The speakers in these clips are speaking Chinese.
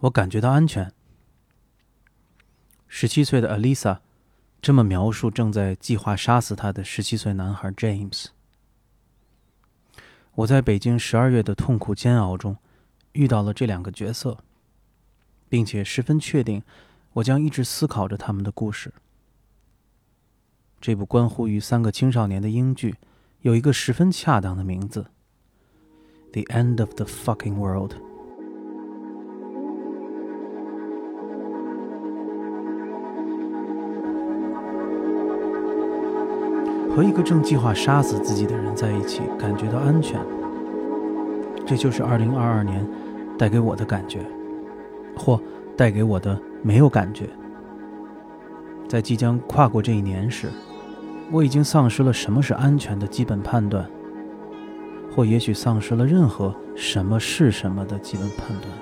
我感觉到安全。十七岁的 Alisa 这么描述正在计划杀死他的十七岁男孩 James。我在北京十二月的痛苦煎熬中遇到了这两个角色，并且十分确定，我将一直思考着他们的故事。这部关乎于三个青少年的英剧有一个十分恰当的名字：The End of the Fucking World。和一个正计划杀死自己的人在一起，感觉到安全。这就是2022年带给我的感觉，或带给我的没有感觉。在即将跨过这一年时，我已经丧失了什么是安全的基本判断，或也许丧失了任何什么是什么的基本判断。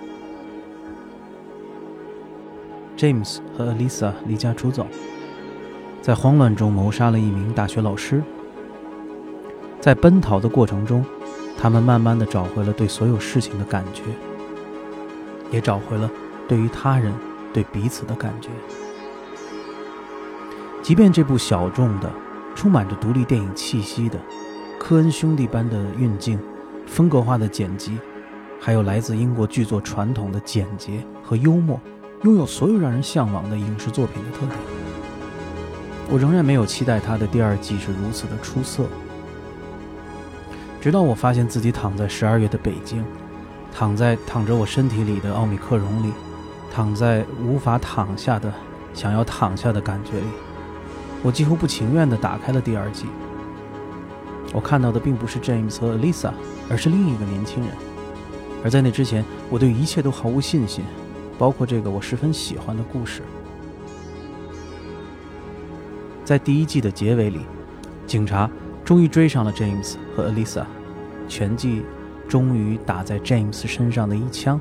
James 和 Alisa 离家出走。在慌乱中谋杀了一名大学老师。在奔逃的过程中，他们慢慢的找回了对所有事情的感觉，也找回了对于他人、对彼此的感觉。即便这部小众的、充满着独立电影气息的科恩兄弟般的运镜、风格化的剪辑，还有来自英国剧作传统的简洁和幽默，拥有所有让人向往的影视作品的特点。我仍然没有期待他的第二季是如此的出色，直到我发现自己躺在十二月的北京，躺在躺着我身体里的奥米克戎里，躺在无法躺下的想要躺下的感觉里，我几乎不情愿地打开了第二季。我看到的并不是 James 和 Lisa，而是另一个年轻人。而在那之前，我对一切都毫无信心，包括这个我十分喜欢的故事。在第一季的结尾里，警察终于追上了 James 和 Alisa，拳击终于打在 James 身上的一枪，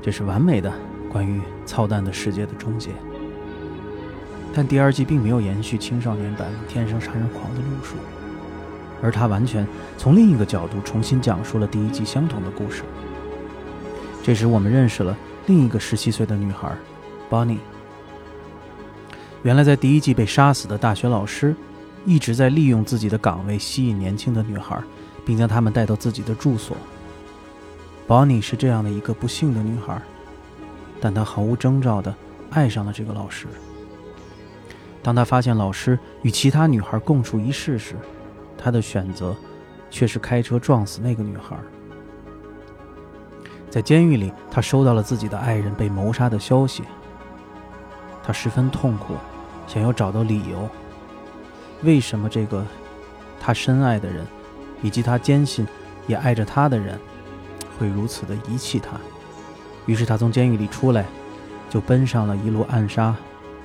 这是完美的关于操蛋的世界的终结。但第二季并没有延续青少年版天生杀人狂的路数，而他完全从另一个角度重新讲述了第一季相同的故事。这时，我们认识了另一个十七岁的女孩，Bonnie。原来，在第一季被杀死的大学老师，一直在利用自己的岗位吸引年轻的女孩，并将她们带到自己的住所。Bonnie 是这样的一个不幸的女孩，但她毫无征兆地爱上了这个老师。当她发现老师与其他女孩共处一室时，她的选择却是开车撞死那个女孩。在监狱里，她收到了自己的爱人被谋杀的消息，她十分痛苦。想要找到理由，为什么这个他深爱的人，以及他坚信也爱着他的人，会如此的遗弃他？于是他从监狱里出来，就奔上了一路暗杀、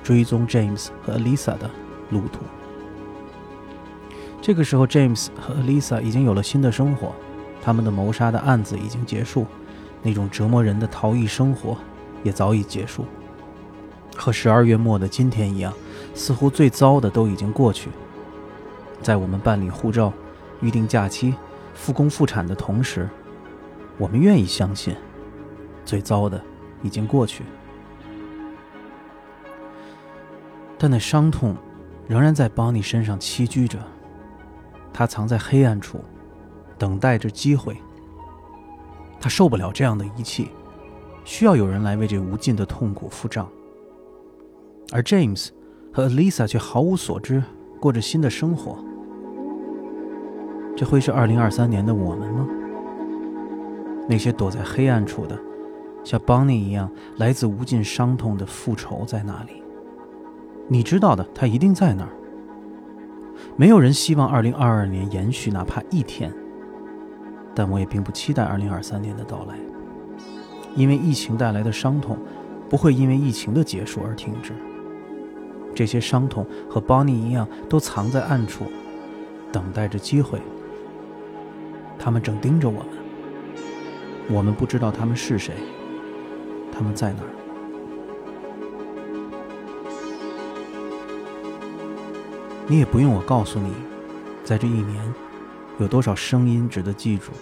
追踪 James 和 Lisa 的路途。这个时候，James 和 Lisa 已经有了新的生活，他们的谋杀的案子已经结束，那种折磨人的逃逸生活也早已结束。和十二月末的今天一样。似乎最糟的都已经过去。在我们办理护照、预定假期、复工复产的同时，我们愿意相信，最糟的已经过去。但那伤痛仍然在邦尼身上栖居着，他藏在黑暗处，等待着机会。他受不了这样的遗弃，需要有人来为这无尽的痛苦付账。而 James。和 Lisa 却毫无所知，过着新的生活。这会是2023年的我们吗？那些躲在黑暗处的，像 Bonnie 一样来自无尽伤痛的复仇在哪里？你知道的，他一定在那儿。没有人希望2022年延续哪怕一天，但我也并不期待2023年的到来，因为疫情带来的伤痛不会因为疫情的结束而停止。这些伤痛和 Bonnie 一样，都藏在暗处，等待着机会。他们正盯着我们，我们不知道他们是谁，他们在哪儿。你也不用我告诉你，在这一年，有多少声音值得记住，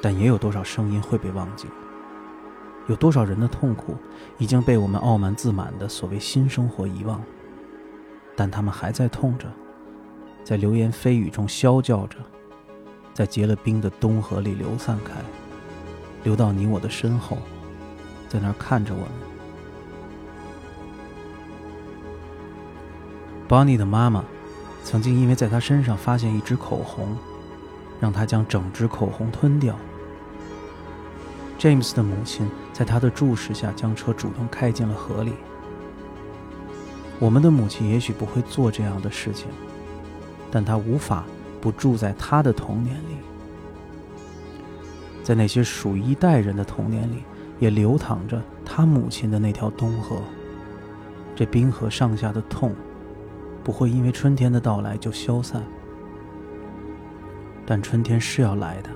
但也有多少声音会被忘记。有多少人的痛苦已经被我们傲慢自满的所谓新生活遗忘，但他们还在痛着，在流言蜚语中啸叫着，在结了冰的冬河里流散开，流到你我的身后，在那儿看着我们。Bonnie 的妈妈曾经因为在他身上发现一支口红，让他将整支口红吞掉。James 的母亲在他的注视下，将车主动开进了河里。我们的母亲也许不会做这样的事情，但她无法不住在他的童年里，在那些属一代人的童年里，也流淌着他母亲的那条东河。这冰河上下的痛，不会因为春天的到来就消散，但春天是要来的。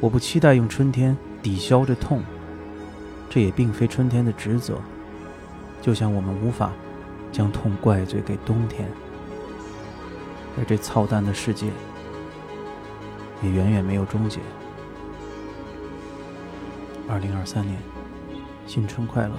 我不期待用春天抵消着痛，这也并非春天的职责。就像我们无法将痛怪罪给冬天，而这操蛋的世界也远远没有终结。二零二三年，新春快乐！